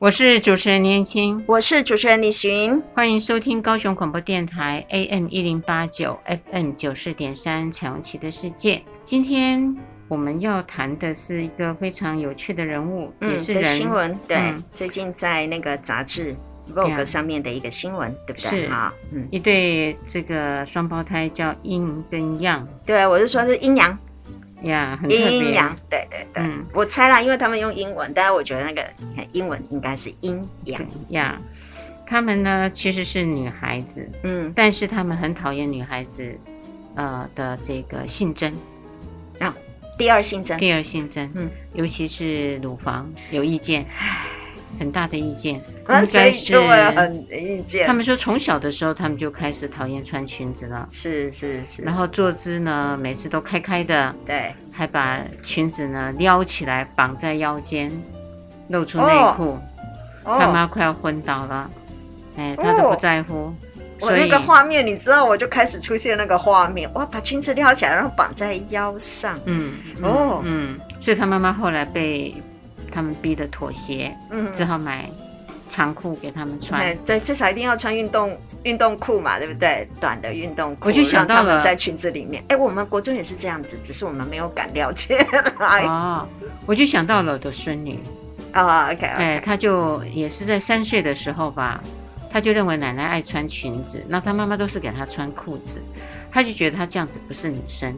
我是主持人年轻，我是主持人李寻，欢迎收听高雄广播电台 AM 一零八九 FM 九四点三彩虹旗的世界。今天我们要谈的是一个非常有趣的人物，嗯、也是人新闻。对、嗯，最近在那个杂志 Vogue 上面的一个新闻，对不对？是啊，嗯，一对这个双胞胎叫阴跟阳。对，我是说是阴阳。呀、yeah，很。阴阳，对对对、嗯，我猜啦，因为他们用英文，但是我觉得那个英文应该是阴阳。呀、yeah，他们呢其实是女孩子，嗯，但是他们很讨厌女孩子，呃的这个性征。啊，第二性征，第二性征，嗯，尤其是乳房有意见。很大的意见，那所以就会很意见。他们说从小的时候，他们就开始讨厌穿裙子了。是是是。然后坐姿呢，每次都开开的。对。还把裙子呢撩起来绑在腰间，露出内裤。哦。他妈快要昏倒了，哎，他都不在乎。哦。我那个画面，你知道，我就开始出现那个画面，哇，把裙子撩起来，然后绑在腰上。嗯。哦。嗯。所以他妈妈后来被。他们逼的妥协，嗯，只好买长裤给他们穿。对，至少一定要穿运动运动裤嘛，对不对？短的运动裤。我就想到了，他们在裙子里面。哎，我们国中也是这样子，只是我们没有敢了解。哦，我就想到了我的孙女。哦，OK，哎，她就也是在三岁的时候吧，她就认为奶奶爱穿裙子，那她妈妈都是给她穿裤子，她就觉得她这样子不是女生。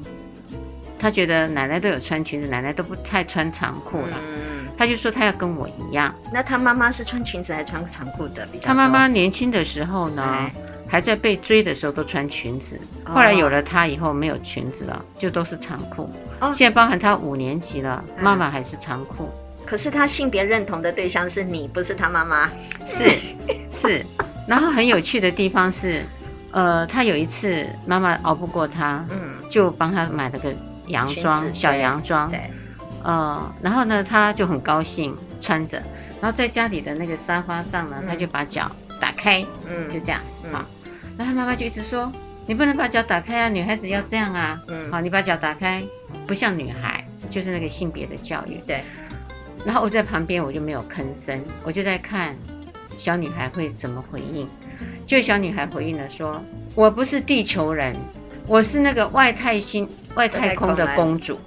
她觉得奶奶都有穿裙子，奶奶都不太穿长裤了。嗯。他就说他要跟我一样。那他妈妈是穿裙子还是穿长裤的比较？他妈妈年轻的时候呢，哎，还在被追的时候都穿裙子。后来有了他以后没有裙子了，就都是长裤。哦，现在包含他五年级了，妈妈还是长裤。可是他性别认同的对象是你，不是他妈妈。是是。然后很有趣的地方是，呃，他有一次妈妈熬不过他，嗯，就帮他买了个洋装，小洋装。对。呃，然后呢，他就很高兴穿着，然后在家里的那个沙发上呢，嗯、他就把脚打开，嗯，就这样，嗯、好，那他妈妈就一直说，你不能把脚打开啊，女孩子要这样啊，嗯，好，你把脚打开，不像女孩，就是那个性别的教育，对。然后我在旁边，我就没有吭声，我就在看小女孩会怎么回应，就小女孩回应了说，我不是地球人，我是那个外太星、外太空的公主。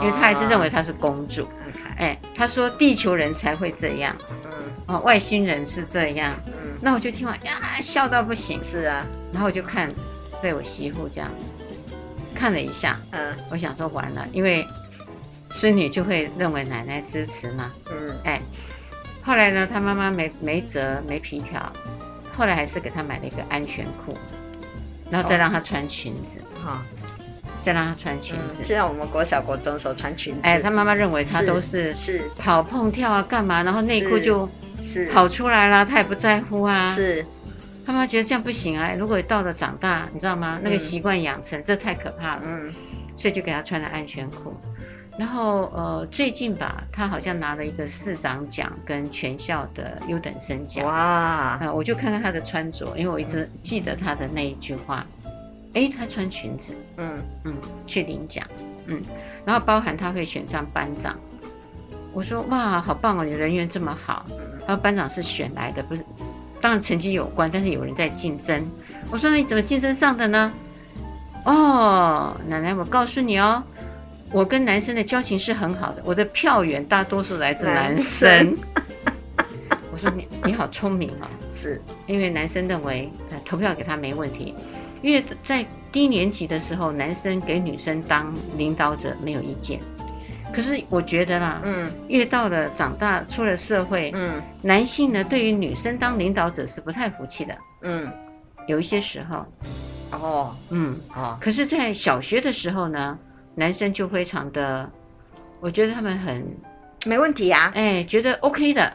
因为他还是认为她是公主，哎，他说地球人才会这样，嗯，哦，外星人是这样，嗯，那我就听完呀，笑到不行，是啊，然后我就看，被我媳妇这样。看了一下，嗯，我想说完了，因为孙女就会认为奶奶支持嘛，嗯，哎，后来呢，他妈妈没没辙没皮条，后来还是给他买了一个安全裤，然后再让他穿裙子，哈、哦。再让他穿裙子，就、嗯、像我们国小国中时候穿裙子。哎，他妈妈认为他都是是跑碰跳啊，干嘛？然后内裤就是跑出来了，他也不在乎啊。是，他妈觉得这样不行啊。如果到了长大，你知道吗？那个习惯养成，这太可怕了。嗯，所以就给他穿了安全裤。然后呃，最近吧，他好像拿了一个市长奖跟全校的优等生奖。哇！啊、呃，我就看看他的穿着，因为我一直记得他的那一句话。哎，他穿裙子，嗯嗯，去领奖，嗯，然后包含他会选上班长，我说哇，好棒哦，你人缘这么好。然后班长是选来的，不是，当然成绩有关，但是有人在竞争。我说那你怎么竞争上的呢？哦，奶奶，我告诉你哦，我跟男生的交情是很好的，我的票源大多数来自男生。男生 我说你你好聪明啊、哦，是因为男生认为呃投票给他没问题。因为在低年级的时候，男生给女生当领导者没有意见，可是我觉得啦，嗯，越到了长大出了社会，嗯，男性呢对于女生当领导者是不太服气的，嗯，有一些时候，哦，嗯，哦，可是，在小学的时候呢，男生就非常的，我觉得他们很没问题呀，哎，觉得 OK 的，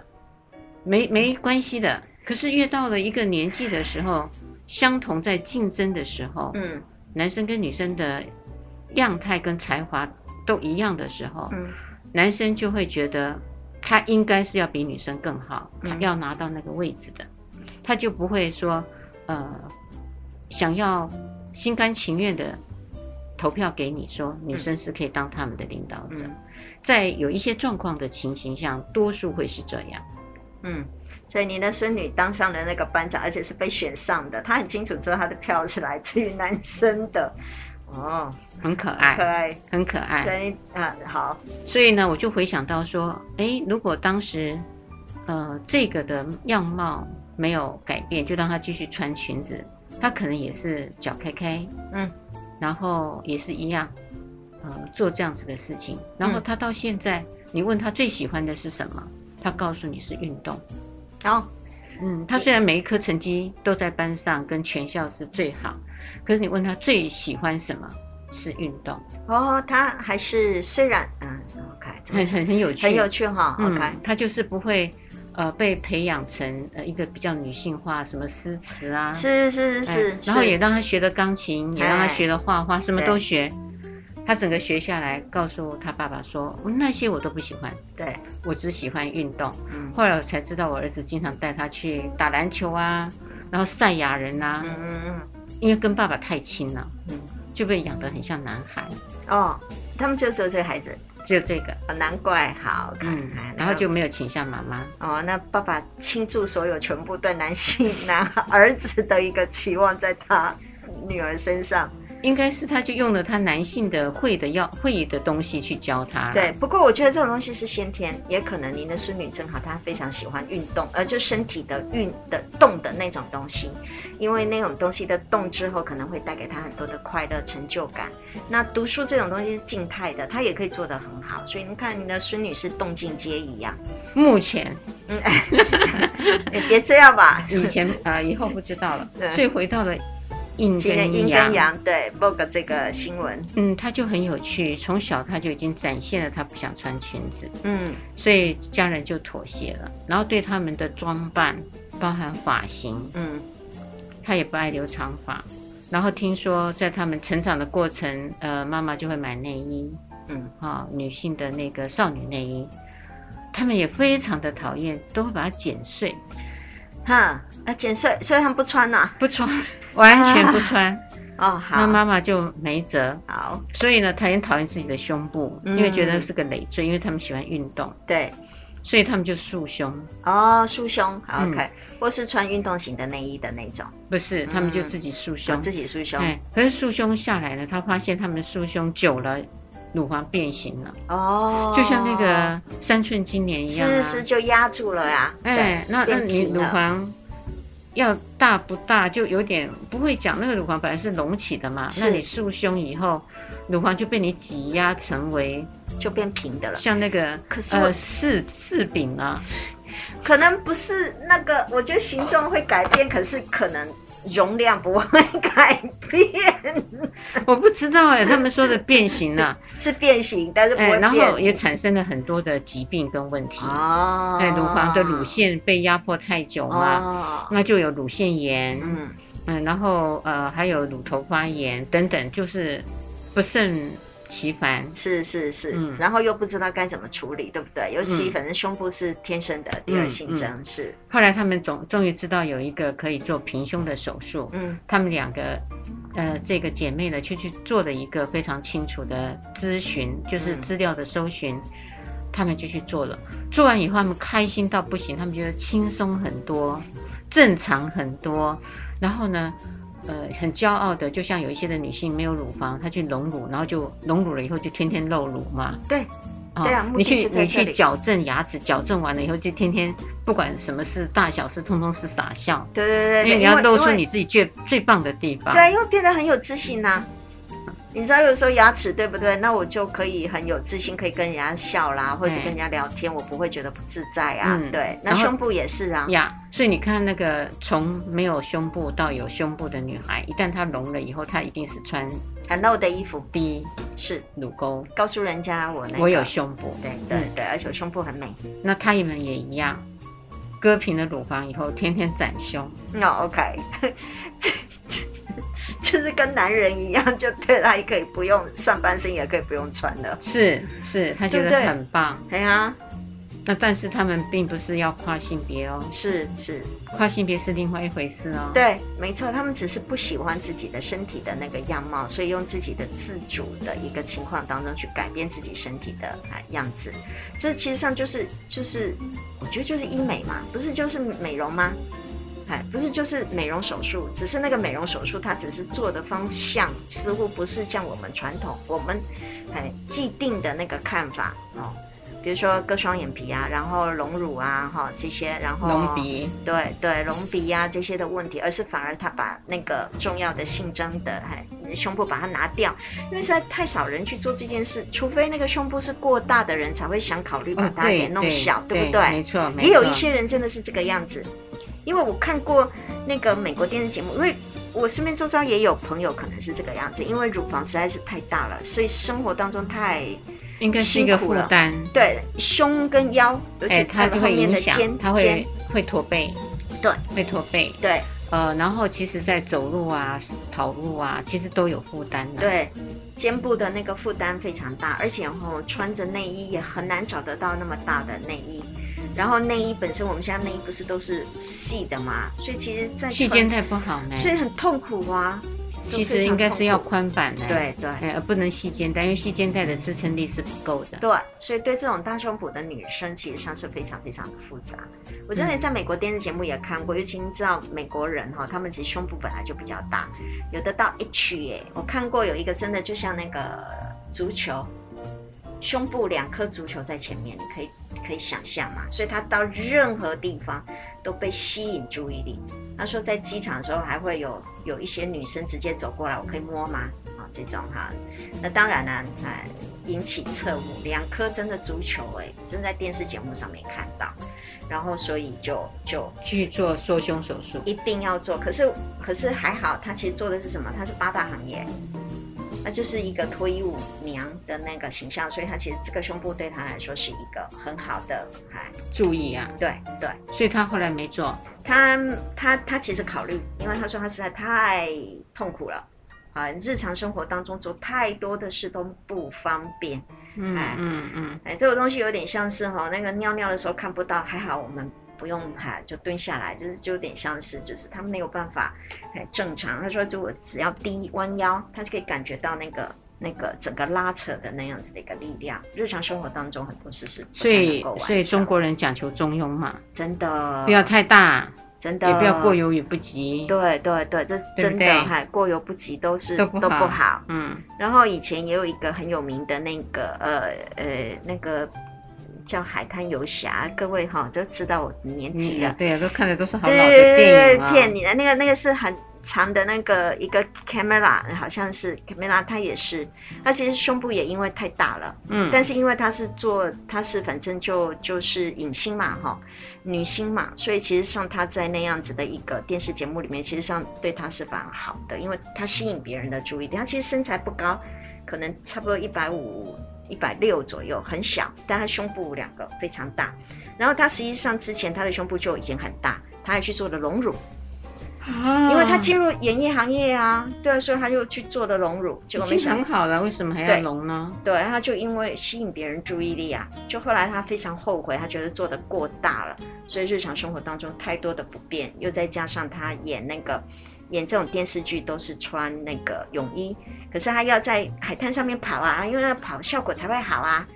没没关系的，可是越到了一个年纪的时候。相同在竞争的时候，嗯。男生跟女生的样态跟才华都一样的时候，嗯。男生就会觉得他应该是要比女生更好，嗯。他要拿到那个位置的，他就不会说呃想要心甘情愿的投票给你说女生是可以当他们的领导者，嗯。在有一些状况的情形下，多数会是这样。嗯，所以您的孙女当上了那个班长，而且是被选上的，她很清楚知道她的票是来自于男生的，哦，很可爱，可爱，很可爱。所以啊，好，所以呢，我就回想到说，哎，如果当时，呃，这个的样貌没有改变，就让她继续穿裙子，她可能也是脚开开，嗯，然后也是一样，呃，做这样子的事情。然后她到现在，你问她最喜欢的是什么，她告诉你是运动。好，嗯，他虽然每一科成绩都在班上跟全校是最好，可是你问他最喜欢什么，是运动，哦，他还是虽然嗯，OK，很很很有趣，很有趣哈，OK，嗯，他就是不会。呃，被培养成呃一个比较女性化，什么诗词啊，是是是是，哎然后也让他学了钢琴，也让他学了画画，什么都学。她整个学下来，告诉他爸爸说，那些我都不喜欢，对，我只喜欢运动。嗯，后来我才知道，我儿子经常带他去打篮球啊，然后赛亚人啊，嗯嗯嗯，因为跟爸爸太亲了，嗯，就被养得很像男孩。哦，他们就只有这个孩子。就这个，哦，难怪好看，嗯，然后就没有倾向妈妈。哦，那爸爸倾注所有全部对男性男 儿子的一个期望，在他女儿身上。应该是他就用了他男性的会的要会的东西去教他。对，不过我觉得这种东西是先天，也可能您的孙女正好她非常喜欢运动，呃，就身体的运的动的那种东西，因为那种东西的动之后，可能会带给她很多的快乐成就感。那读书这种东西是静态的，她也可以做得很好。所以你看，您的孙女是动静皆宜啊。目前，嗯，你别这样吧。以前呃，以后不知道了。对所以回到了。阴跟阴跟阳，对，Vogue 这个新闻，嗯，他就很有趣，从小他就已经展现了他不想穿裙子，嗯，所以家人就妥协了，然后对他们的装扮，包含发型，嗯，他也不爱留长发，然后听说在他们成长的过程，呃，妈妈就会买内衣，嗯，啊、哦，女性的那个少女内衣，他们也非常的讨厌，都会把它剪碎。哈，啊，剪碎，所以他们不穿呐、啊，不穿，完全不穿。啊、哦，好，那妈妈就没辙。好，所以呢，他很讨厌自己的胸部，嗯、因为觉得是个累赘，因为他们喜欢运动。对，所以他们就束胸。哦，束胸好，OK，、嗯、或是穿运动型的内衣的那种。不是，他们就自己束胸，嗯、自己束胸。哎，可是束胸下来了，他发现他们的束胸久了。乳房变形了哦，就像那个三寸金莲一样、啊，是是就压住了呀、啊。哎，那那你乳房要大不大，就有点不会讲。那个乳房本来是隆起的嘛，那你束胸以后，乳房就被你挤压成为就变平的了，像那个可是呃柿柿饼啊，可能不是那个，我觉得形状会改变，可是可能。容量不会改变，我不知道哎，他们说的变形啊，是变形，但是不会变，然后也产生了很多的疾病跟问题。哦。哎，乳房的乳腺被压迫太久嘛，哦、那就有乳腺炎，嗯。嗯，然后呃还有乳头发炎等等，就是不胜其烦。是是是、嗯，然后又不知道该怎么处理，对不对？尤其反正胸部是天生的第二性征、是。后来他们总终于知道有一个可以做平胸的手术，嗯，他们两个，呃，这个姐妹呢就去做了一个非常清楚的咨询，就是资料的搜寻，嗯、他们就去做了。做完以后，他们开心到不行，他们觉得轻松很多，正常很多。然后呢，呃，很骄傲的，就像有一些的女性没有乳房，她去隆乳，然后就隆乳了以后就天天露乳嘛。对。对啊，你去你去矫正牙齿，矫正完了以后就天天不管什么事大小事，通通是傻笑。对对对，因为你要露出你自己最最棒的地方。对，因为变得很有自信呐、啊。你知道有时候牙齿对不对？那我就可以很有自信，可以跟人家笑啦，或者是跟人家聊天，我不会觉得不自在啊。嗯、对，那胸部也是啊。呀，所以你看那个从没有胸部到有胸部的女孩，一旦她隆了以后，她一定是穿很露的衣服。第一是乳沟，告诉人家我那个、我有胸部。对对对，而且我胸部很美。那她们也一样。割平了乳房以后，天天展胸。那、oh, OK，就是跟男人一样，就对他也可以不用上半身，也可以不用穿的。是是，他觉得很棒。对啊。那但是他们并不是要跨性别哦，是是，跨性别是另外一回事哦。对，没错，他们只是不喜欢自己的身体的那个样貌，所以用自己的自主的一个情况当中去改变自己身体的啊样子。这其实上就是就是，我觉得就是医美嘛，不是就是美容吗？哎，不是就是美容手术，只是那个美容手术它只是做的方向似乎不是像我们传统我们哎既定的那个看法哦。比如说割双眼皮啊，然后隆乳啊，哈这些，然后隆鼻，对对，隆鼻啊这些的问题，而是反而他把那个重要的性征的哎胸部把它拿掉，因为实在太少人去做这件事，除非那个胸部是过大的人才会想考虑把它给弄小，哦、对，对，对不对？没错，没错。也有一些人真的是这个样子，因为我看过那个美国电视节目，因为我身边周遭也有朋友可能是这个样子，因为乳房实在是太大了，所以生活当中太。应该是一个负担，对胸跟腰，而且它后面的肩，它会会驼背，对，会驼背，对，呃，然后其实在走路啊、跑路啊，其实都有负担的，对，肩部的那个负担非常大，而且然后穿着内衣也很难找得到那么大的内衣，然后内衣本身我们现在内衣不是都是细的嘛，所以其实在细肩带不好呢，所以很痛苦啊。其实应该是要宽版的，对对，而不能细肩带，因为细肩带的支撑力是不够的。对，所以对这种大胸脯的女生，其实上是非常非常的复杂。我真的在美国电视节目也看过，尤其你知道美国人哈，他们其实胸部本来就比较大，有的到 H 耶，我看过有一个真的就像那个足球，胸部两颗足球在前面，你可以可以想象嘛，所以他到任何地方都被吸引注意力。他说在机场的时候还会有有一些女生直接走过来，我可以摸吗？啊，这种哈，那当然呢，哎，引起侧目，两颗真的足球哎，真在电视节目上面看到，然后所以就就去做缩胸手术，一定要做。可是可是还好，他其实做的是什么？他是八大行业。那就是一个脱衣舞娘的那个形象，所以他其实这个胸部对他来说是一个很好的，还注意啊，对对，所以他后来没做。他他他其实考虑，因为他说他实在太痛苦了，啊，日常生活当中做太多的事都不方便，嗯嗯嗯，哎，这个东西有点像是哈，那个尿尿的时候看不到，还好我们。不用哈，就蹲下来，就是就有点像是，就是他没有办法很正常。他说，就我只要低弯腰，他就可以感觉到那个那个整个拉扯的那样子的一个力量。日常生活当中很多事是，所以所以中国人讲求中庸嘛，真的不要太大，真的也不要过犹也不及。对对对，这真的哈，过犹不及都是都不好。嗯，然后以前也有一个很有名的那个呃呃那个。叫海滩游侠，各位哈就知道我年纪了。嗯、对呀、啊，都看的都是好老的电影啊。骗你的那个那个是很长的那个一个 camera，好像是 camera，它也是，它其实胸部也因为太大了，嗯，但是因为它是做，它是反正就就是影星嘛哈，女星嘛，所以其实像她在那样子的一个电视节目里面，其实上对她是蛮好的，因为她吸引别人的注意力。她其实身材不高，可能差不多一百五。一百六左右，很小，但他胸部两个非常大。然后他实际上之前他的胸部就已经很大，他还去做了隆乳，啊，因为他进入演艺行业啊，对啊，所以他就去做了隆乳。结果没想很好了，为什么还要隆呢？对，对，他就因为吸引别人注意力啊，就后来他非常后悔，他觉得做的过大了，所以日常生活当中太多的不便，又再加上他演那个。演这种电视剧都是穿那个泳衣，可是他要在海滩上面跑啊，因为那个跑效果才会好啊，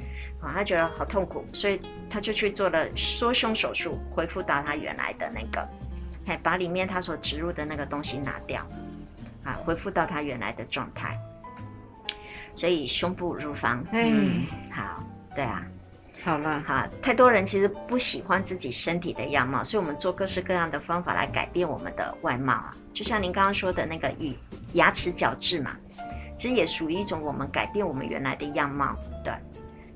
啊，他觉得好痛苦，所以他就去做了缩胸手术，恢复到他原来的那个，哎，把里面他所植入的那个东西拿掉，啊，恢复到他原来的状态，所以胸部乳房，嗯，好，对啊。好了哈，太多人其实不喜欢自己身体的样貌，所以我们做各式各样的方法来改变我们的外貌啊。就像您刚刚说的那个与牙齿矫治嘛，其实也属于一种我们改变我们原来的样貌，对。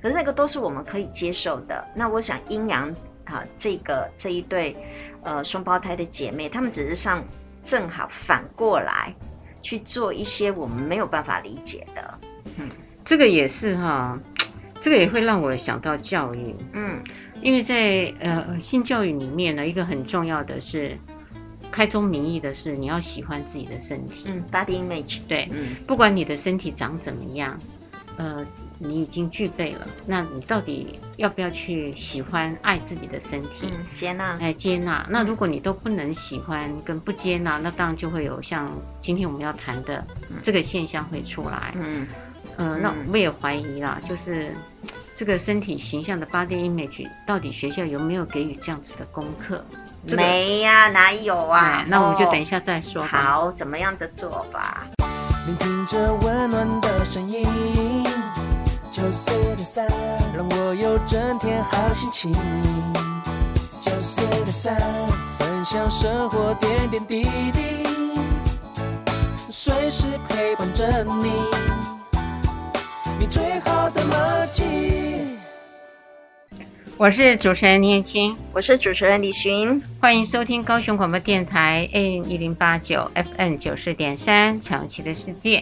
可是那个都是我们可以接受的。那我想阴阳啊，这个这一对呃双胞胎的姐妹，她们只是上正好反过来去做一些我们没有办法理解的。嗯，这个也是哈。这个也会让我想到教育，嗯，因为在呃性教育里面呢，一个很重要的是开宗明义的是你要喜欢自己的身体，嗯，body image，对，嗯，不管你的身体长怎么样，呃。你已经具备了，那你到底要不要去喜欢爱自己的身体？嗯、接纳，哎，接纳。那如果你都不能喜欢跟不接纳，那当然就会有像今天我们要谈的这个现象会出来。嗯嗯、呃，那我也怀疑啦，就是这个身体形象的 body image，到底学校有没有给予这样子的功课？这个、没呀、啊，哪有啊？那我们就等一下再说。好，怎么样的做法？聆听着温暖的声音。九四的三，让我有整天好心情。九四的三，分享生活点点滴滴，随时陪伴着你，你最好的默契。我是主持人林燕青，我是主持人李寻，欢迎收听高雄广播电台 AM 一零八九 FM 九四点三《长期的世界》。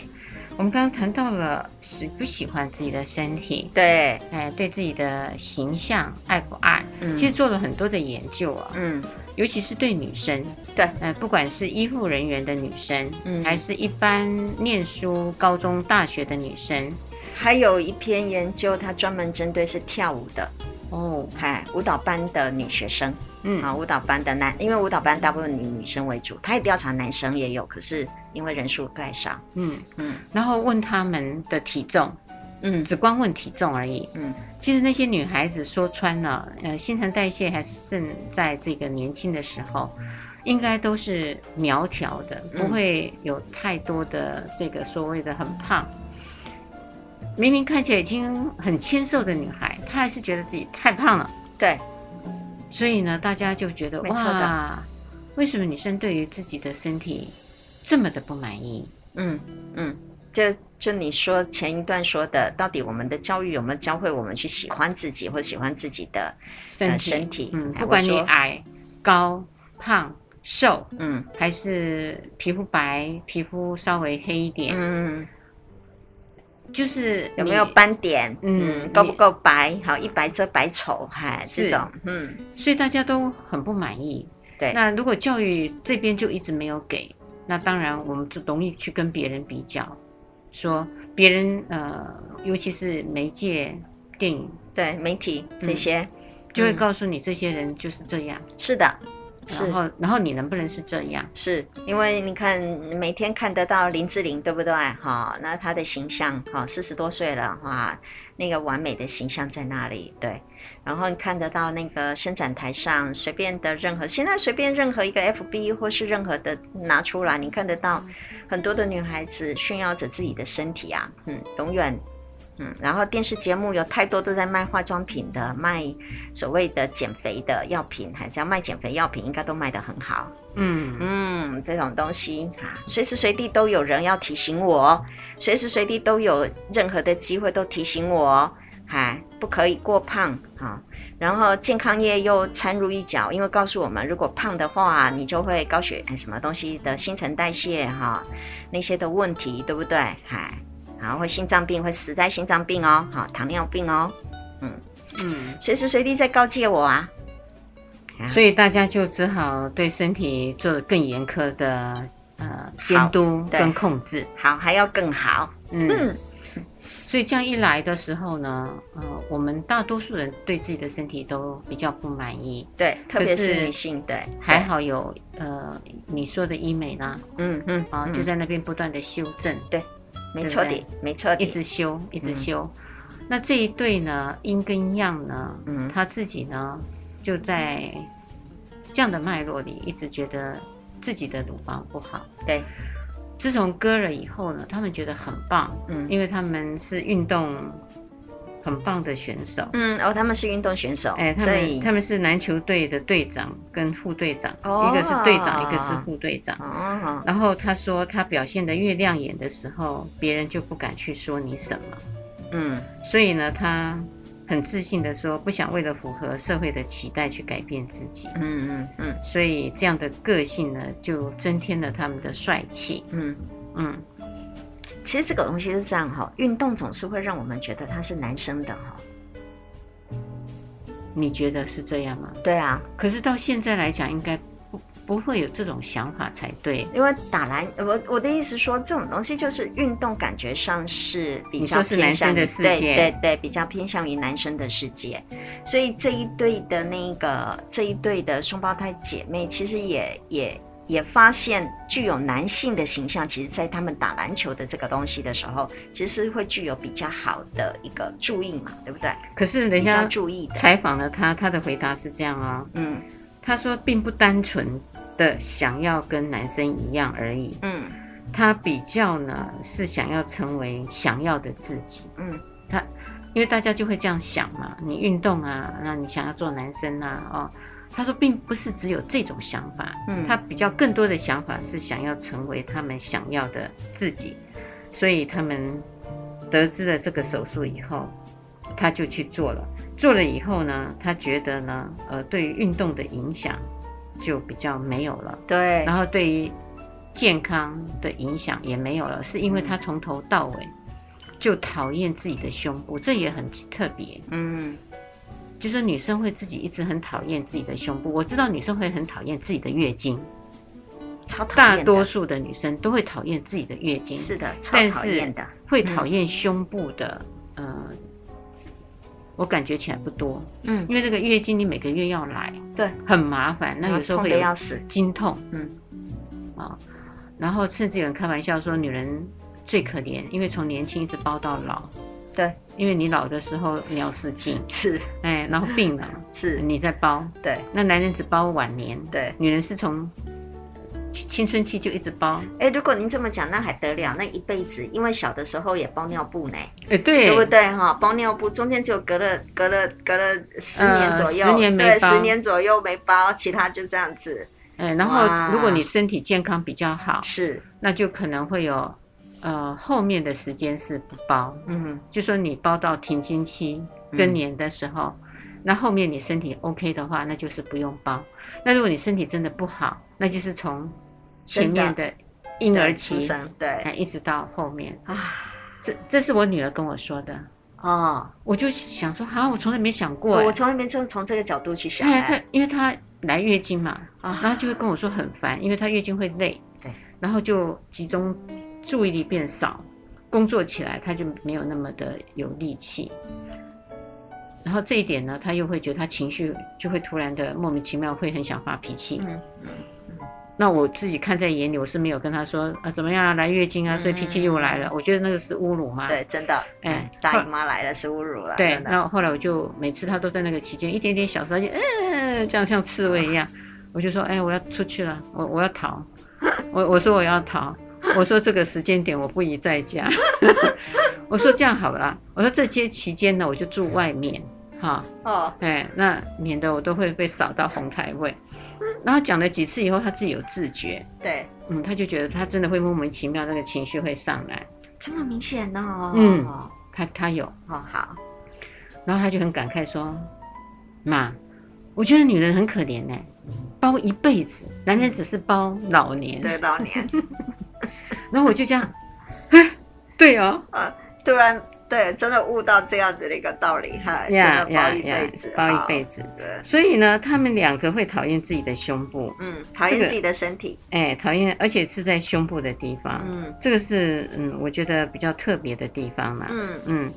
我们刚刚谈到了喜不喜欢自己的身体，对，哎，对自己的形象爱不爱？嗯，其实做了很多的研究啊，嗯，尤其是对女生，对，哎，不管是医护人员的女生，嗯，还是一般念书高中大学的女生，还有一篇研究，它专门针对是跳舞的，哦，嗨，舞蹈班的女学生。嗯，啊，舞蹈班的男，因为舞蹈班大部分以女生为主，他也调查男生也有，可是因为人数太少，嗯。嗯，然后问他们的体重，嗯，只光问体重而已，嗯，其实那些女孩子说穿了，呃，新陈代谢还是在这个年轻的时候，应该都是苗条的，不会有太多的这个所谓的很胖，明明看起来已经很纤瘦的女孩，她还是觉得自己太胖了，对。所以呢，大家就觉得哇，为什么女生对于自己的身体这么的不满意？嗯嗯，就就你说前一段说的，到底我们的教育有没有教会我们去喜欢自己，或喜欢自己的身体？呃、身体嗯，不管你矮、高、胖、瘦，嗯，还是皮肤白、皮肤稍微黑一点，嗯。就是有没有斑点？嗯，够不够白？好，一白遮百丑，嗨，这种，嗯，所以大家都很不满意。对，那如果教育这边就一直没有给，那当然我们就容易去跟别人比较，说别人呃，尤其是媒介、电影、对媒体这些，嗯，就会告诉你这些人就是这样。是的。然后，然后你能不能是这样？是因为你看每天看得到林志玲，对不对？哈，那她的形象，哈，四十多岁了，哈，那个完美的形象在那里？对。然后你看得到那个伸展台上随便的任何，现在随便任何一个 FB 或是任何的拿出来，你看得到很多的女孩子炫耀着自己的身体啊，嗯，永远。嗯，然后电视节目有太多都在卖化妆品的，卖所谓的减肥的药品，还只要卖减肥药品，应该都卖得很好。嗯嗯，这种东西啊，随时随地都有人要提醒我，随时随地都有任何的机会都提醒我，还不可以过胖啊。然后健康业又掺入一脚，因为告诉我们，如果胖的话，你就会高血什么东西的新陈代谢哈，那些的问题，对不对？还。然后会心脏病，会死在心脏病哦，好，糖尿病哦，嗯嗯，随时随地在告诫我啊，所以大家就只好对身体做更严苛的呃监督跟控制，好，还要更好，嗯，嗯，所以这样一来的时候呢，呃，我们大多数人对自己的身体都比较不满意，对，特别是女性，对，还好有呃你说的医美啦，嗯嗯，啊，就在那边不断的修正，对。没错的，没错的，一直修，一直修。嗯、那这一对呢，阴跟阳呢，嗯，他自己呢，就在这样的脉络里，一直觉得自己的乳房不好。对，自从割了以后呢，他们觉得很棒，嗯，因为他们是运动。很棒的选手，嗯，哦，他们是运动选手，哎，他们他们是篮球队的队长跟副队长，哦，一个是队长，一个是副队长，哦，然后他说他表现的越亮眼的时候，别人就不敢去说你什么，嗯，所以呢，他很自信的说，不想为了符合社会的期待去改变自己，嗯嗯嗯，所以这样的个性呢，就增添了他们的帅气，嗯。嗯。其实这个东西是这样哈，运动总是会让我们觉得他是男生的哈。你觉得是这样吗？对啊，可是到现在来讲，应该不不会有这种想法才对。因为打篮，我我的意思说，这种东西就是运动，感觉上是比较偏向于男生的世界，对对对，比较偏向于男生的世界。所以这一对的那个这一对的双胞胎姐妹，其实也也。也发现具有男性的形象，其实，在他们打篮球的这个东西的时候，其实会具有比较好的一个注意嘛，对不对？可是人家注意的。采访了他，他的回答是这样啊、哦，嗯，他说并不单纯的想要跟男生一样而已，嗯，他比较呢是想要成为想要的自己，嗯，他因为大家就会这样想嘛，你运动啊，那你想要做男生啊，哦。他说，并不是只有这种想法，嗯，他比较更多的想法是想要成为他们想要的自己，所以他们得知了这个手术以后，他就去做了。做了以后呢，他觉得呢，呃，对于运动的影响就比较没有了，对，然后对于健康的影响也没有了，是因为他从头到尾就讨厌自己的胸部，这也很特别，嗯。就说女生会自己一直很讨厌自己的胸部，我知道女生会很讨厌自己的月经，超讨厌。大多数的女生都会讨厌自己的月经，是的，超讨厌的。但是会讨厌胸部的，嗯、呃，我感觉起来不多，嗯，因为那个月经你每个月要来，对，很麻烦，那有时候会有经痛，嗯，啊，然后甚至有人开玩笑说，女人最可怜，因为从年轻一直包到老。对，因为你老的时候尿失禁是，哎，然后病了 是，你在包，对，那男人只包晚年，对，女人是从青春期就一直包。哎，如果您这么讲，那还得了？那一辈子，因为小的时候也包尿布呢，哎，对，对不对？哈？包尿布中间就隔了隔了隔了十年左右，呃、十年没包，对，十年左右没包，其他就这样子。哎，然后如果你身体健康比较好，是，那就可能会有。呃，后面的时间是不包，嗯，就说你包到停经期、更年的时候，嗯，那后面你身体 OK 的话，那就是不用包。那如果你身体真的不好，那就是从前面的婴儿期，对，一直到后面啊。这这是我女儿跟我说的哦，我就想说，啊，我从来没想过，我从来没从从这个角度去想，因为她来月经嘛，啊。然后就会跟我说很烦，因为她月经会累，对，然后就集中。注意力变少，工作起来他就没有那么的有力气。然后这一点呢，他又会觉得他情绪就会突然的莫名其妙会很想发脾气。嗯嗯。那我自己看在眼里，我是没有跟他说啊怎么样啊来月经啊，所以脾气又来了。我觉得那个是侮辱嘛。对，真的。哎，大姨妈来了是侮辱了。对。那后后来我就每次他都在那个期间一点点小声音，嗯，这样像刺猬一样，我就说哎我要出去了，我我要逃，我我说我要逃。我说这个时间点我不宜在家，我说这样好了，我说这些期间呢我就住外面，哈哦，哎，那免得我都会被扫到红台位。然后讲了几次以后，他自己有自觉，对，嗯，他就觉得他真的会莫名其妙那个情绪会上来，这么明显哦，嗯，他他有哦好，然后他就很感慨说，妈，我觉得女人很可怜呢，包一辈子，男人只是包老年，对老年。然后我就这样，哎，对哦，啊，突然对，真的悟到这样子的一个道理哈，呀呀呀，包一辈子，对。所以呢，他们两个会讨厌自己的胸部，嗯，讨厌自己的身体，哎，讨厌，而且是在胸部的地方，嗯，这个是嗯，我觉得比较特别的地方嘛，嗯。嗯。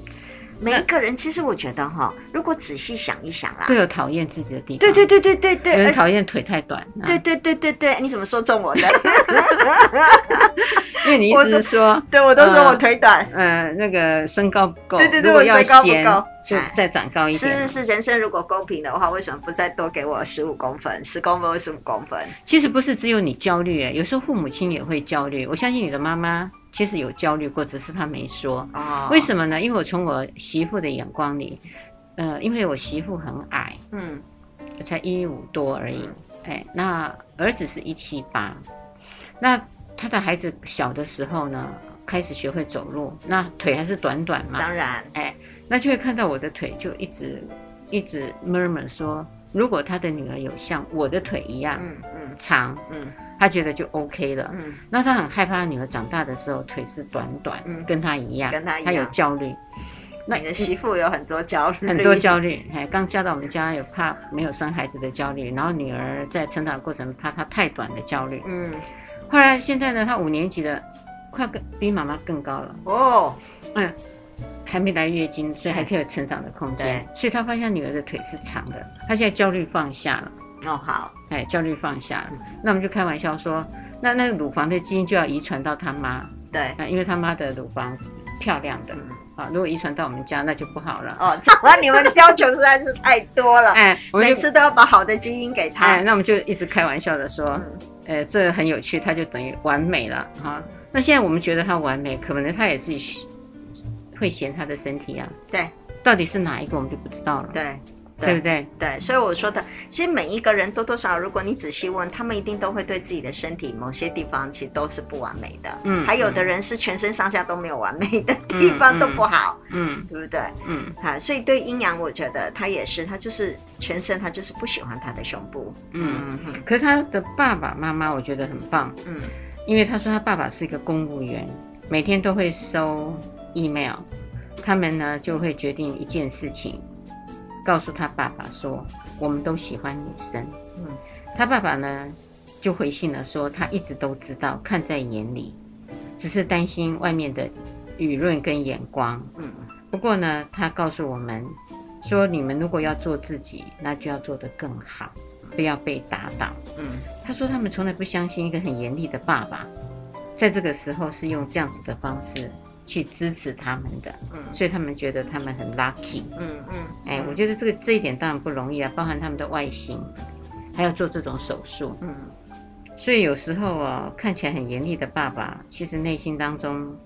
每一个人其实我觉得哈，如果仔细想一想啦，都有讨厌自己的地方。对对对对对对，有人讨厌腿太短。对对对对对，你怎么说中我的？因为你一直说，对我都说我腿短。嗯，那个身高不够。对对对，我身高不够，就再长高一点。是是是，人生如果公平的话，为什么不再多给我十五公分？十公分或十五公分？其实不是只有你焦虑，有时候父母亲也会焦虑。我相信你的妈妈。其实有焦虑过，只是他没说。哦，为什么呢？因为我从我媳妇的眼光里，呃，因为我媳妇很矮，嗯，才一五多而已。哎，那儿子是一七八，那他的孩子小的时候呢，开始学会走路，那腿还是短短嘛。当然，哎，那就会看到我的腿，就一直一直 murmur 说，如果他的女儿有像我的腿一样，嗯嗯，长，嗯。他觉得就 OK 了，嗯，那他很害怕他女儿长大的时候腿是短短，嗯，跟他一样，跟他一样，他有焦虑。那你的媳妇有很多焦虑，很多焦虑。哎，刚嫁到我们家，有怕没有生孩子的焦虑，然后女儿在成长过程怕她太短的焦虑。嗯，后来现在呢，她五年级的，快跟比妈妈更高了。哦，嗯，还没来月经，所以还可以有成长的空间。所以她发现女儿的腿是长的，她现在焦虑放下了。哦，好，哎，焦虑放下了。那我们就开玩笑说，那那个乳房的基因就要遗传到他妈。对，因为他妈的乳房漂亮的。啊，如果遗传到我们家，那就不好了。哦，那你们的要求实在是太多了。哎，我每次都要把好的基因给他。哎，那我们就一直开玩笑的说，呃，这很有趣，他就等于完美了啊。那现在我们觉得他完美，可能他也是会嫌他的身体啊。对，到底是哪一个，我们就不知道了。对。对不对？对，所以我说的，其实每一个人多多少少，如果你仔细问，他们一定都会对自己的身体某些地方其实都是不完美的。嗯，还有的人是全身上下都没有完美的 地方都不好。嗯，对不对？嗯，好，所以对阴阳，我觉得他也是，他就是全身，他就是不喜欢他的胸部。嗯，可是他的爸爸妈妈，我觉得很棒。嗯，因为他说他爸爸是一个公务员，每天都会收 email，他们呢就会决定一件事情。告诉他爸爸说：“我们都喜欢女生。”嗯，他爸爸呢就回信了，说他一直都知道，看在眼里，只是担心外面的舆论跟眼光。嗯，不过呢，他告诉我们说：“你们如果要做自己，那就要做得更好，不要被打倒。”嗯，他说他们从来不相信一个很严厉的爸爸，在这个时候是用这样子的方式。去支持他们的，嗯，所以他们觉得他们很 lucky，嗯嗯，哎，我觉得这个这一点当然不容易啊，包含他们的外形，还要做这种手术，嗯，所以有时候啊，看起来很严厉的爸爸，其实内心当中。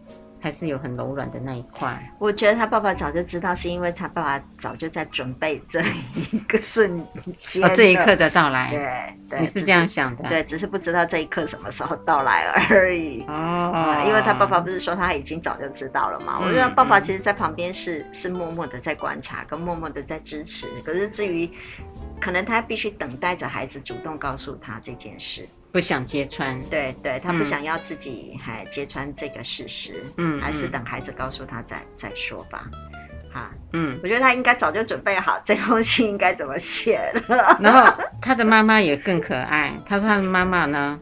还是有很柔软的那一块。我觉得他爸爸早就知道，是因为他爸爸早就在准备这一个瞬间、哦，这一刻的到来。对，对你是这样想的。对，只是不知道这一刻什么时候到来而已。哦、嗯，因为他爸爸不是说他已经早就知道了嘛？嗯、我觉得爸爸其实在旁边是是默默的在观察，跟默默的在支持。可是至于，可能他必须等待着孩子主动告诉他这件事。不想揭穿，对对，他不想要自己还揭穿这个事实，嗯，还是等孩子告诉他再再说吧，哈，嗯，我觉得他应该早就准备好这封信应该怎么写了。然后他的妈妈也更可爱，他说他的妈妈呢，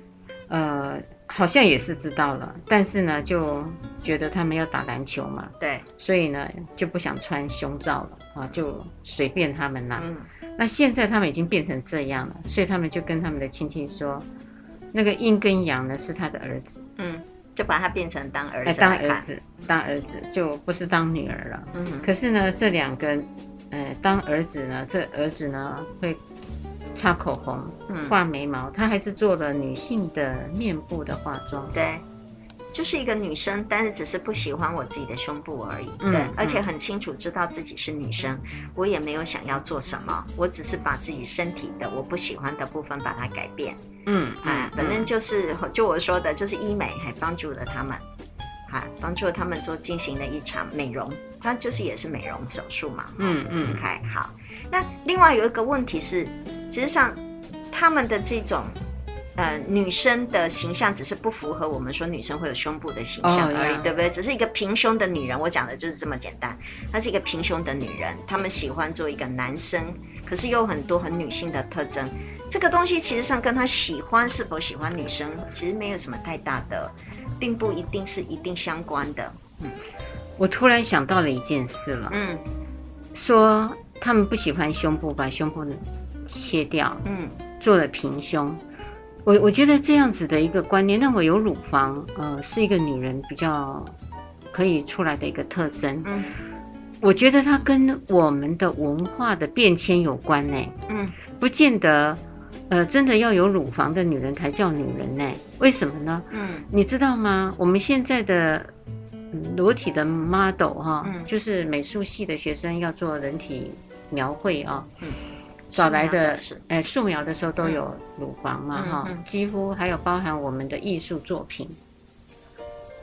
呃，好像也是知道了，但是呢，就觉得他们要打篮球嘛，对，所以呢就不想穿胸罩了啊，就随便他们啦。嗯，那现在他们已经变成这样了，所以他们就跟他们的亲戚说。那个阴跟阳呢，是他的儿子，嗯，就把他变成当儿子，当儿子，当儿子就不是当女儿了，嗯。可是呢，这两个，呃，当儿子呢，这儿子呢会擦口红，嗯，画眉毛，他还是做了女性的面部的化妆，对，就是一个女生，但是只是不喜欢我自己的胸部而已，对，嗯，而且很清楚知道自己是女生，我也没有想要做什么，我只是把自己身体的我不喜欢的部分把它改变。嗯，啊，反正就是，就我说的，就是医美还帮助了他们，哈，帮助了他们做进行了一场美容，它就是也是美容手术嘛。嗯嗯，OK，好。那另外有一个问题是，其实上他们的这种呃女生的形象，只是不符合我们说女生会有胸部的形象而已，哦、对不对？只是一个平胸的女人，我讲的就是这么简单。她是一个平胸的女人，她们喜欢做一个男生，可是又有很多很女性的特征。这个东西其实上跟他喜欢是否喜欢女生，其实没有什么太大的，并不一定是一定相关的。嗯，我突然想到了一件事了。嗯，说他们不喜欢胸部，把胸部切掉，嗯，做了平胸。我我觉得这样子的一个观念，那我有乳房，呃，是一个女人比较可以出来的一个特征。嗯，我觉得它跟我们的文化的变迁有关呢。嗯，不见得。呃，真的要有乳房的女人才叫女人呢？为什么呢？嗯，你知道吗？我们现在的裸体的 model 哈，嗯，就是美术系的学生要做人体描绘啊，嗯，找来的，哎，素描的时候都有乳房嘛哈，嗯，几乎还有包含我们的艺术作品，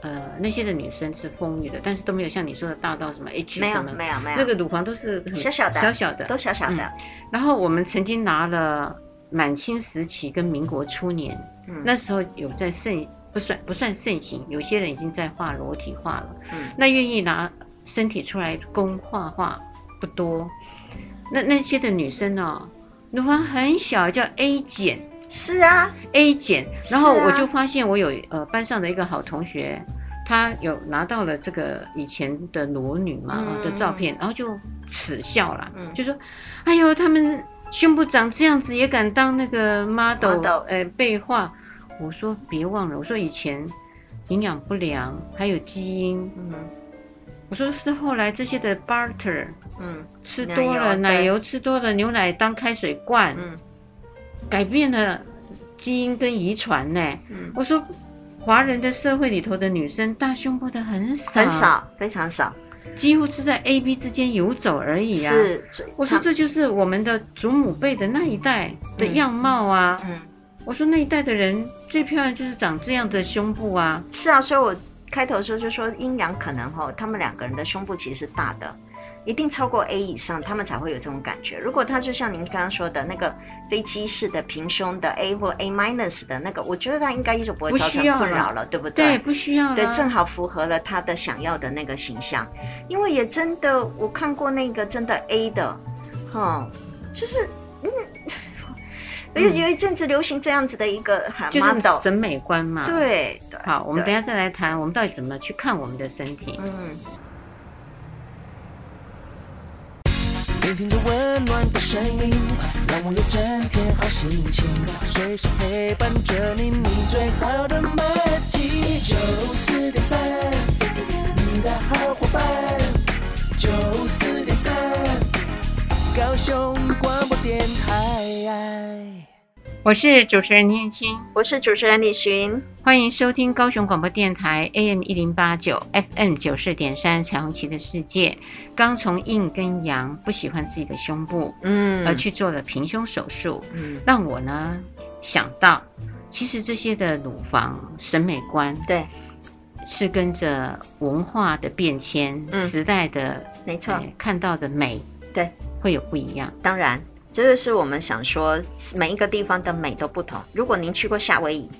呃，那些的女生是丰腴的，但是都没有像你说的大到什么 H 什么，没有没有没有，那个乳房都是很小小的，小小的，都小小的，嗯。然后我们曾经拿了。满清时期跟民国初年，嗯，那时候有在盛，不算不算盛行，有些人已经在画裸体画了。嗯，那愿意拿身体出来供画画不多，那那些的女生哦，乳房很小，叫 A 减。是啊，A 减。然后我就发现我有呃班上的一个好同学，他有拿到了这个以前的裸女嘛、嗯、的照片，然后就耻笑了，嗯、就说：“哎呦，他们胸部长这样子也敢当那个 model，呃，被画。”我说：“别忘了，我说以前营养不良，还有基因。”嗯。我说是后来这些的 butter，嗯，吃多了奶油，奶油吃多了，牛奶当开水灌，嗯，改变了基因跟遗传呢。嗯，我说华人的社会里头的女生大胸部的很少，很少，非常少，几乎是在 A B 之间游走而已啊。是，我说这就是我们的祖母辈的那一代的样貌啊。嗯，我说那一代的人最漂亮就是长这样的胸部啊。是啊，所以我。开头的时候就说阴阳可能哈，他们两个人的胸部其实是大的，一定超过 A 以上，他们才会有这种感觉。如果他就像您刚刚说的那个飞机式的平胸的 A 或 A minus 的那个，我觉得他应该就不会造成困扰了，对不对？对，不需要。对，正好符合了他的想要的那个形象。因为也真的，我看过那个真的 A 的，哈，就是嗯。有有一阵子流行这样子的一个哈，就是审美观嘛。对，对好，我们等一下再来谈，我们到底怎么去看我们的身体。嗯。聆听着温暖的声音，让我有整天好心情，随时陪伴着你，你最好的默契。九四点三，你的好伙伴。九四点三，高雄广播电台。我是主持人念青，我是主持人李寻，欢迎收听高雄广播电台 AM 一零八九 FM 九四点三彩虹旗的世界。刚从硬跟阳不喜欢自己的胸部，嗯，而去做了平胸手术，嗯，让我呢想到，其实这些的乳房审美观，对，是跟着文化的变迁、嗯、时代的没错、呃、看到的美，对，会有不一样，当然。这就是我们想说，每一个地方的美都不同。如果您去过夏威夷，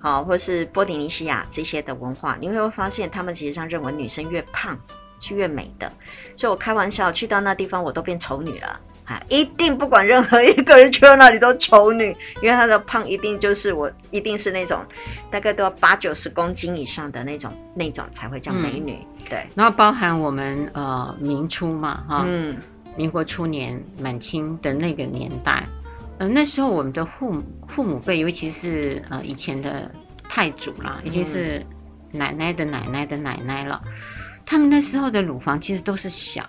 好，或是波利尼西亚这些的文化，你会发现他们其实上认为女生越胖是越美的。所以我开玩笑，去到那地方我都变丑女了啊！一定不管任何一个人去到那里都丑女，因为她的胖一定就是我，一定是那种大概都要八九十公斤以上的那种，那种才会叫美女。嗯、对，然后包含我们呃明初嘛，哈，嗯。民国初年，满清的那个年代，呃，那时候我们的父母父母辈，尤其是呃以前的太祖啦，已经是奶奶的奶奶的奶奶了，他们那时候的乳房其实都是小，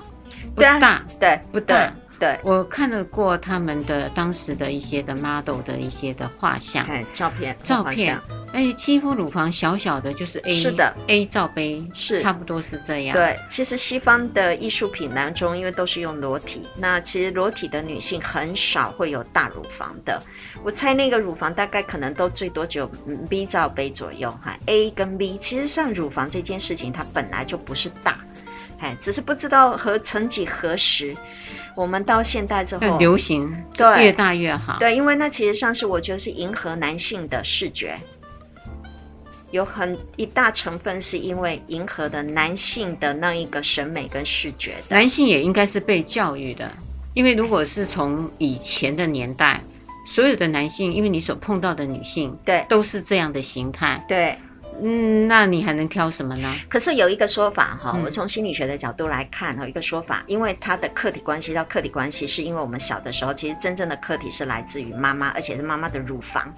不大，对，不大。对，我看了过他们的当时的一些的 model 的一些的画像，哎，照片，照片，哎，几乎乳房小小的，就是 A，是的，A 罩杯是。差不多是这样。对，其实西方的艺术品当中，因为都是用裸体，那其实裸体的女性很少会有大乳房的。我猜那个乳房大概可能都最多只有 B 罩杯左右哈，A 跟 B，其实像乳房这件事情，它本来就不是大，哎，只是不知道何曾几何时。我们到现代之后，流行对越大越好。对，因为那其实上是我觉得是迎合男性的视觉，有很一大成分是因为迎合的男性的那一个审美跟视觉。男性也应该是被教育的，因为如果是从以前的年代，所有的男性，因为你所碰到的女性，对，都是这样的形态，对。嗯，那你还能挑什么呢？可是有一个说法哈，我从心理学的角度来看哈，一个说法，因为它的客体关系到客体关系，是因为我们小的时候，其实真正的客体是来自于妈妈，而且是妈妈的乳房。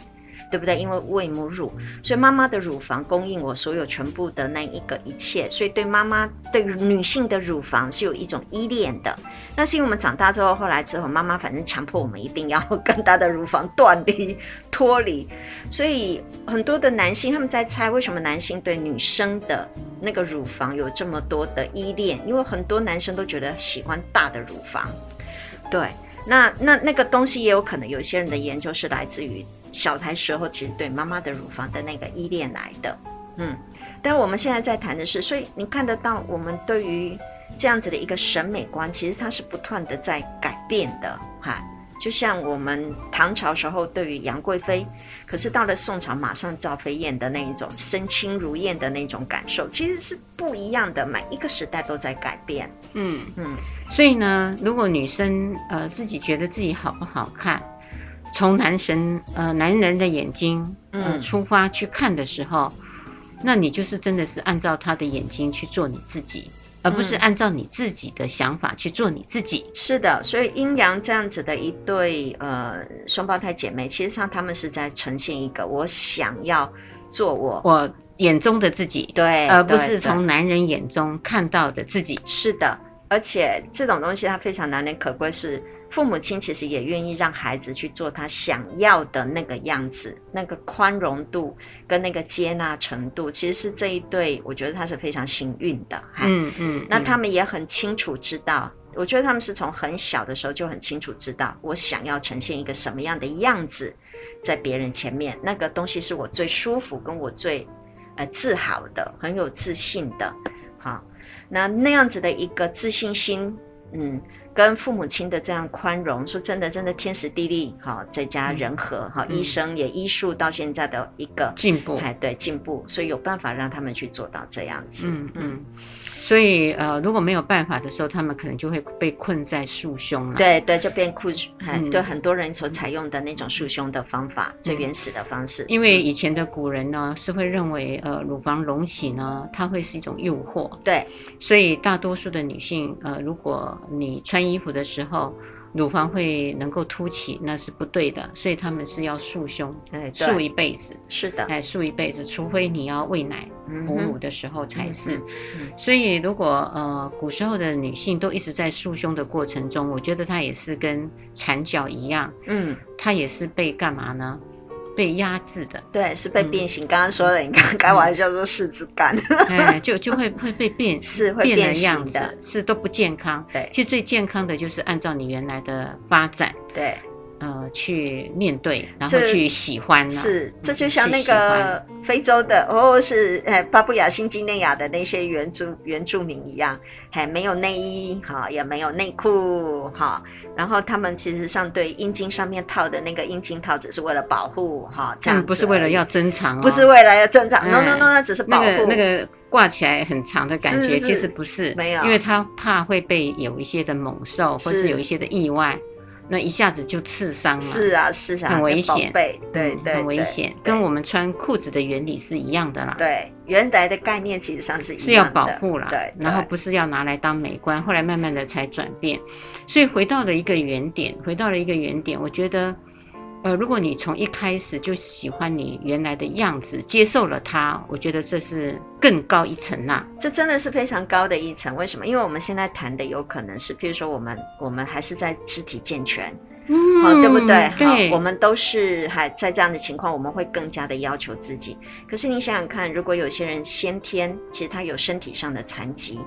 对不对？因为喂母乳，所以妈妈的乳房供应我所有全部的那一个一切，所以对妈妈对女性的乳房是有一种依恋的。那是因为我们长大之后，后来之后，妈妈反正强迫我们一定要 跟她的乳房断离脱离，所以很多的男性他们在猜为什么男性对女生的那个乳房有这么多的依恋，因为很多男生都觉得喜欢大的乳房。对，那那那个东西也有可能有些人的研究是来自于。小台时候其实对妈妈的乳房的那个依恋来的，嗯，但我们现在在谈的是，所以你看得到我们对于这样子的一个审美观，其实它是不断的在改变的，哈。就像我们唐朝时候对于杨贵妃，可是到了宋朝，马上赵飞燕的那一种身轻如燕的那种感受，其实是不一样的。每一个时代都在改变。嗯嗯。所以呢，如果女生呃自己觉得自己好不好看，从男神呃男人的眼睛呃出发去看的时候，那你就是真的是按照他的眼睛去做你自己。而不是按照你自己的想法去做你自己。嗯、是的，所以阴阳这样子的一对呃双胞胎姐妹，其实上他们是在呈现一个我想要做我我眼中的自己，对，而不是从男人眼中看到的自己。是的，而且这种东西它非常难能可贵是。父母亲其实也愿意让孩子去做他想要的那个样子，那个宽容度跟那个接纳程度，其实是这一对，我觉得他是非常幸运的。嗯嗯，那他们也很清楚知道，我觉得他们是从很小的时候就很清楚知道，我想要呈现一个什么样的样子，在别人前面，那个东西是我最舒服，跟我最呃自豪的，很有自信的。好，那那样子的一个自信心，嗯。跟父母亲的这样宽容，说真的，真的天时地利好，再加人和哈，医生也医术到现在的一个进步，哎，对进步，所以有办法让他们去做到这样子。嗯嗯。所以，呃，如果没有办法的时候，他们可能就会被困在束胸了。对对，就变困，嗯，对很多人所采用的那种束胸的方法，最原始的方式。因为以前的古人呢，是会认为，呃，乳房隆起呢，它会是一种诱惑。对，所以大多数的女性，呃，如果你穿衣服的时候，乳房会能够凸起，那是不对的，所以他们是要束胸，哎，束一辈子。是的，哎，束一辈子，除非你要喂奶、哺乳的时候才是。所以，如果呃，古时候的女性都一直在束胸的过程中，我觉得她也是跟缠脚一样，嗯，她也是被干嘛呢？被压制的，对，是被变形。刚刚、嗯、说的，你刚开玩笑说柿子干，哎，就就会会被变，是会变形的，变的样子，是都不健康。对，其实最健康的就是按照你原来的发展，对，呃，去面对，然后去喜欢。是，这就像那个非洲的，哦，是哎，巴布亚新几内亚的那些原住原住民一样，还没有内衣，哈，也没有内裤，哈。然后他们其实上对阴茎上面套的那个阴茎套，只是为了保护哈，这样不是为了要增长，哦，不是为了要增长，no no no，那只是保护。那个那个挂起来很长的感觉，其实不是，没有，因为他怕会被有一些的猛兽，或是有一些的意外，那一下子就刺伤了。是啊，是啊，很危险，对对对，很危险，跟我们穿裤子的原理是一样的啦。对，原来的概念其实上是一样的，是要保护啦，对，然后不是要拿来当美观，后来慢慢的才转变。所以回到了一个原点，回到了一个原点。我觉得，呃，如果你从一开始就喜欢你原来的样子，接受了它，我觉得这是更高一层呐。这真的是非常高的一层。为什么？因为我们现在谈的有可能是，譬如说，我们我们还是在肢体健全，嗯，好，对不对？对，好，我们都是还在这样的情况，我们会更加的要求自己。可是你想想看，如果有些人先天其实他有身体上的残疾。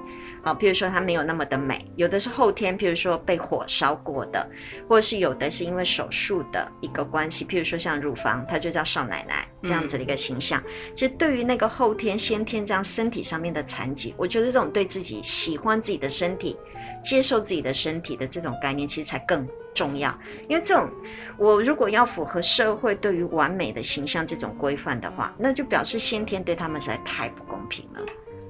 啊，譬如说她没有那么的美，有的是后天，譬如说被火烧过的，或者是有的是因为手术的一个关系，譬如说像乳房，它就叫少奶奶这样子的一个形象。嗯、其实对于那个后天、先天这样身体上面的残疾，我觉得这种对自己喜欢自己的身体、接受自己的身体的这种概念，其实才更重要。因为这种，我如果要符合社会对于完美的形象这种规范的话，那就表示先天对他们实在太不公平了。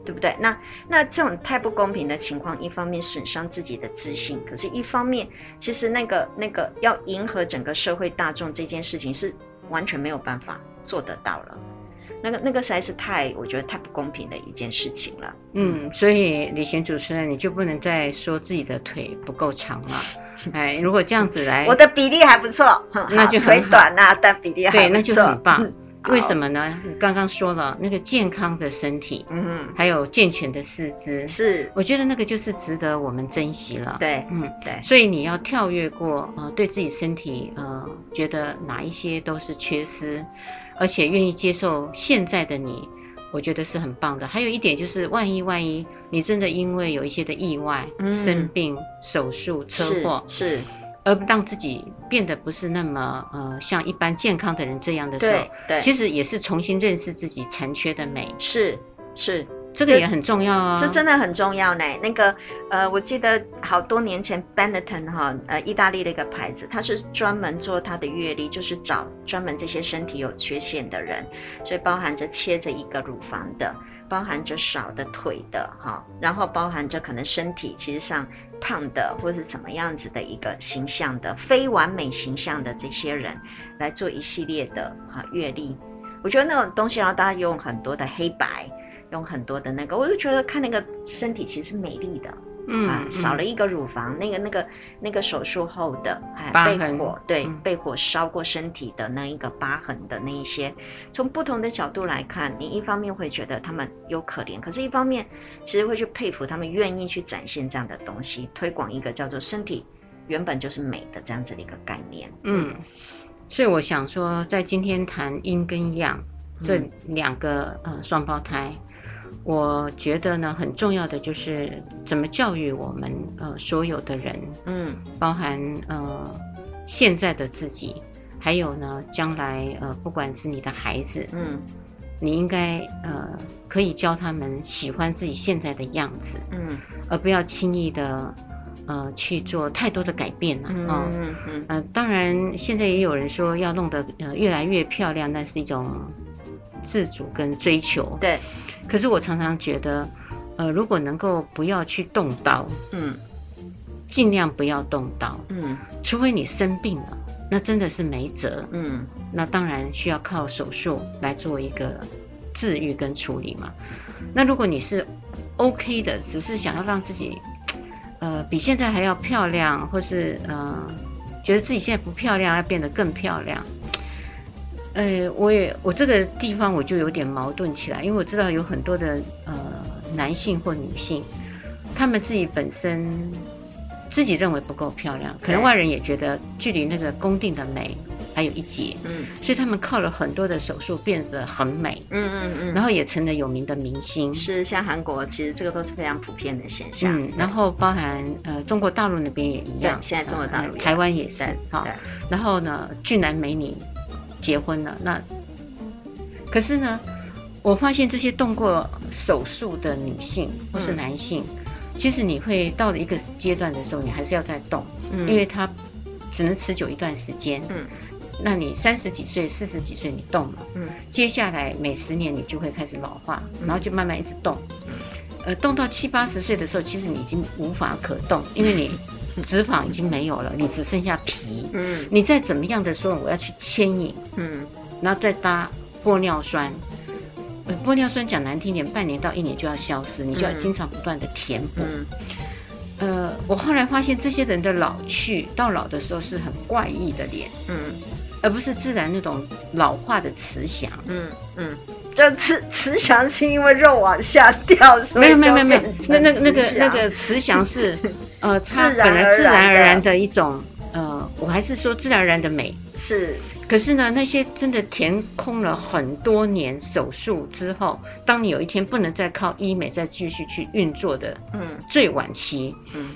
对不对？那那这种太不公平的情况，一方面损伤自己的自信，可是一方面，其实那个那个要迎合整个社会大众这件事情是完全没有办法做得到了。那个那个实在是太，我觉得太不公平的一件事情了。嗯，所以李璇主持人，你就不能再说自己的腿不够长了。哎，如果这样子来，我的比例还不错，那就腿短啊，但比例还不错，对，那就很棒。为什么呢？你刚刚说了那个健康的身体，嗯，还有健全的四肢，是，我觉得那个就是值得我们珍惜了。对，嗯，对。所以你要跳跃过，呃，对自己身体，呃，觉得哪一些都是缺失，而且愿意接受现在的你，我觉得是很棒的。还有一点就是，万一万一你真的因为有一些的意外、嗯、生病、手术、车祸，是。是而让自己变得不是那么呃像一般健康的人这样的时候，对，对，其实也是重新认识自己残缺的美。是是，这个也很重要啊，这真的很重要呢。那个呃，我记得好多年前，Benetton 哈，呃，意大利的一个牌子，它是专门做它的月历，就是找专门这些身体有缺陷的人，所以包含着切着一个乳房的，包含着少的腿的哈，然后包含着可能身体其实上胖的或者是怎么样子的一个形象的非完美形象的这些人来做一系列的哈阅历。我觉得那种东西，然后大家用很多的黑白。用很多的那个，我就觉得看那个身体其实是美丽的，嗯啊，少了一个乳房，嗯、那个那个那个手术后的，还被火对、嗯、被火烧过身体的那一个疤痕的那一些，从不同的角度来看，你一方面会觉得他们有可怜，可是一方面其实会去佩服他们愿意去展现这样的东西，推广一个叫做身体原本就是美的这样子的一个概念。嗯，所以我想说，在今天谈阴跟阳这两个、嗯、呃双胞胎。我觉得呢，很重要的就是怎么教育我们呃所有的人，嗯，包含呃现在的自己，还有呢将来呃不管是你的孩子，嗯，你应该呃可以教他们喜欢自己现在的样子，嗯，而不要轻易的呃去做太多的改变了，嗯嗯嗯，呃当然现在也有人说要弄得呃越来越漂亮，那是一种自主跟追求，对。可是我常常觉得，呃，如果能够不要去动刀，嗯，尽量不要动刀，嗯，除非你生病了，那真的是没辙，嗯，那当然需要靠手术来做一个治愈跟处理嘛。那如果你是 OK 的，只是想要让自己，呃，比现在还要漂亮，或是呃，觉得自己现在不漂亮，要变得更漂亮。呃，我也我这个地方我就有点矛盾起来，因为我知道有很多的呃男性或女性，他们自己本身自己认为不够漂亮，可能外人也觉得距离那个公定的美还有一截，嗯，所以他们靠了很多的手术变得很美，嗯嗯嗯，然后也成了有名的明星，是像韩国其实这个都是非常普遍的现象，嗯，然后包含呃中国大陆那边也一样，现在中国大陆、呃、台湾也是，好，然后呢俊男美女。结婚了，那可是呢，我发现这些动过手术的女性或是男性，嗯、其实你会到了一个阶段的时候，你还是要再动，嗯、因为它只能持久一段时间。嗯，那你三十几岁、四十几岁你动了，嗯，接下来每十年你就会开始老化，然后就慢慢一直动，嗯、呃，动到七八十岁的时候，其实你已经无法可动，因为你。脂肪已经没有了，你只剩下皮。嗯，你再怎么样的说，我要去牵引，嗯，然后再搭玻尿酸。呃，玻尿酸讲难听点，半年到一年就要消失，你就要经常不断的填补。嗯，呃，我后来发现这些人的老去到老的时候是很怪异的脸，嗯，而不是自然那种老化的慈祥。嗯嗯，就慈慈祥是因为肉往下掉，所以没有没有没有，那那那个那个慈祥是。呃，它本来自然而然的。一种，呃，我还是说自然而然的美。是。可是呢，那些真的填空了很多年手术之后，当你有一天不能再靠医美再继续去运作的，嗯，最晚期，嗯，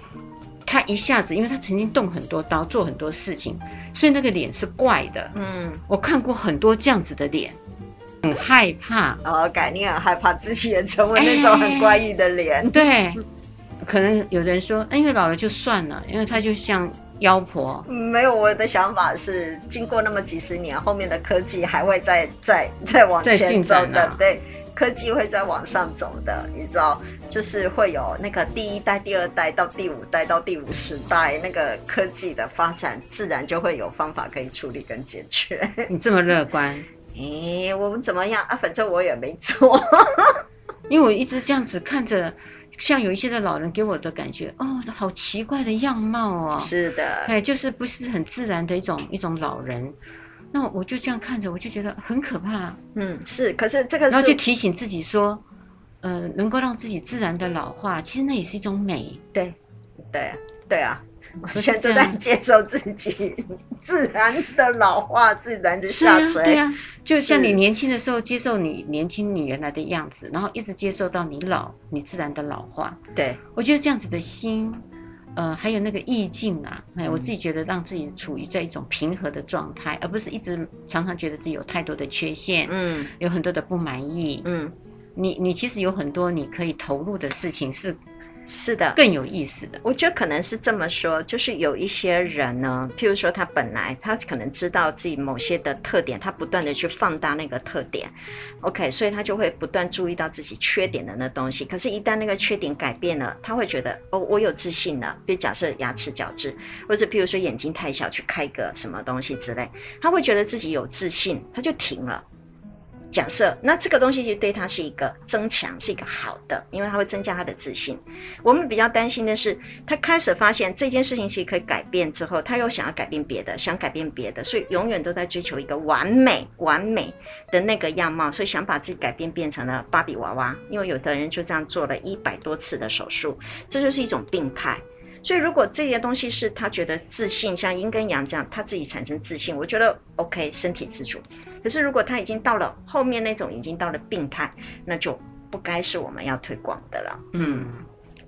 他一下子，因为他曾经动很多刀，做很多事情，所以那个脸是怪的，嗯，我看过很多这样子的脸，很害怕，哦，改，你很害怕自己也成为那种很怪异的脸，欸，对。可能有人说，因为老了就算了，因为他就像妖婆。没有，我的想法是，经过那么几十年，后面的科技还会再再 再往前走的。对，科技会再往上走的，你知道，就是会有那个第一代、第二代到第五代到第五十代，那个科技的发展，自然就会有方法可以处理跟解决。你这么乐观？哎，我们怎么样啊？反正我也没做，因为我一直这样子看着。像有一些的老人给我的感觉，哦，好奇怪的样貌哦。是的，哎，就是不是很自然的一种一种老人。那我就这样看着，我就觉得很可怕。嗯，是。可是这个是，然后就提醒自己说，呃，能够让自己自然的老化，其实那也是一种美。对，对，对啊。我现在都在接受自己 自然的老化，自然的下垂。对啊，就像你年轻的时候接受你年轻你原来的样子，然后一直接受到你老，你自然的老化。对，我觉得这样子的心，呃，还有那个意境啊，哎，我自己觉得让自己处于在一种平和的状态，而不是一直常常觉得自己有太多的缺陷，嗯，有很多的不满意，嗯。你你其实有很多你可以投入的事情是。是的，更有意思的。我觉得可能是这么说，就是有一些人呢，譬如说他本来他可能知道自己某些的特点，他不断的去放大那个特点，OK，所以他就会不断注意到自己缺点的那东西。可是，一旦那个缺点改变了，他会觉得哦，我有自信了。比如假设牙齿矫治，或者譬如说眼睛太小去开个什么东西之类，他会觉得自己有自信，他就停了。假设那这个东西就对他是一个增强，是一个好的，因为他会增加他的自信。我们比较担心的是，他开始发现这件事情其实可以改变之后，他又想要改变别的，想改变别的，所以永远都在追求一个完美、完美的那个样貌，所以想把自己改变变成了芭比娃娃。因为有的人就这样做了一百多次的手术，这就是一种病态。所以，如果这些东西是他觉得自信，像阴跟阳这样，他自己产生自信，我觉得 OK，身体自主。可是，如果他已经到了后面那种已经到了病态，那就不该是我们要推广的了。嗯，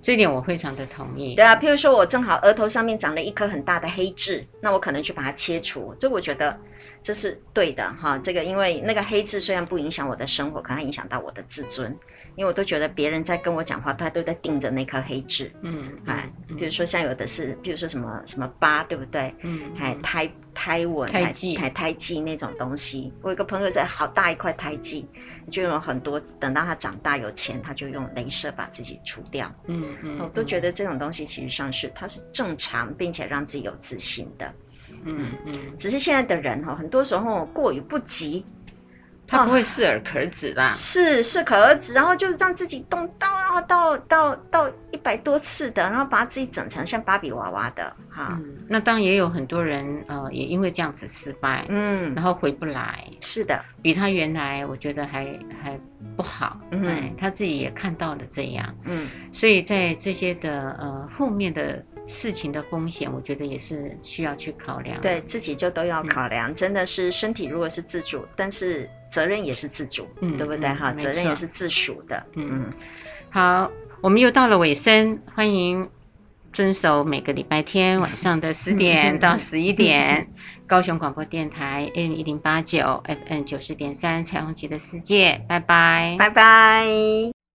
这一点我非常的同意。对啊，譬如说我正好额头上面长了一颗很大的黑痣，那我可能去把它切除，这我觉得这是对的哈。这个因为那个黑痣虽然不影响我的生活，可能影响到我的自尊。因为我都觉得别人在跟我讲话，他都在盯着那颗黑痣。嗯，哎，比如说像有的是，比如说什么什么疤，对不对？嗯，还胎胎纹、胎记、还胎记那种东西。我有个朋友在好大一块胎记，就用很多，等到他长大有钱，他就用镭射把自己除掉。嗯嗯，我都觉得这种东西其实上是它是正常，并且让自己有自信的。嗯嗯，只是现在的人哈，很多时候过于不及。他不会适可而止啦，是适可而止，然后就让自己动刀，然后到到到一百多次的，然后把自己整成像芭比娃娃的哈、嗯。那当然也有很多人呃，也因为这样子失败，嗯，然后回不来。是的，比他原来我觉得还还不好，嗯，哎，他自己也看到了这样，嗯，所以在这些的呃负面的。事情的风险，我觉得也是需要去考量。对自己就都要考量，嗯、真的是身体如果是自主，但是责任也是自主，嗯、对不对？哈、嗯，责任也是自属的。嗯嗯。好，我们又到了尾声，欢迎遵守每个礼拜天晚上的十点到 十一点，高雄广播电台 AM 一零八九 FM 九十点三彩虹旗的世界，拜拜，拜拜。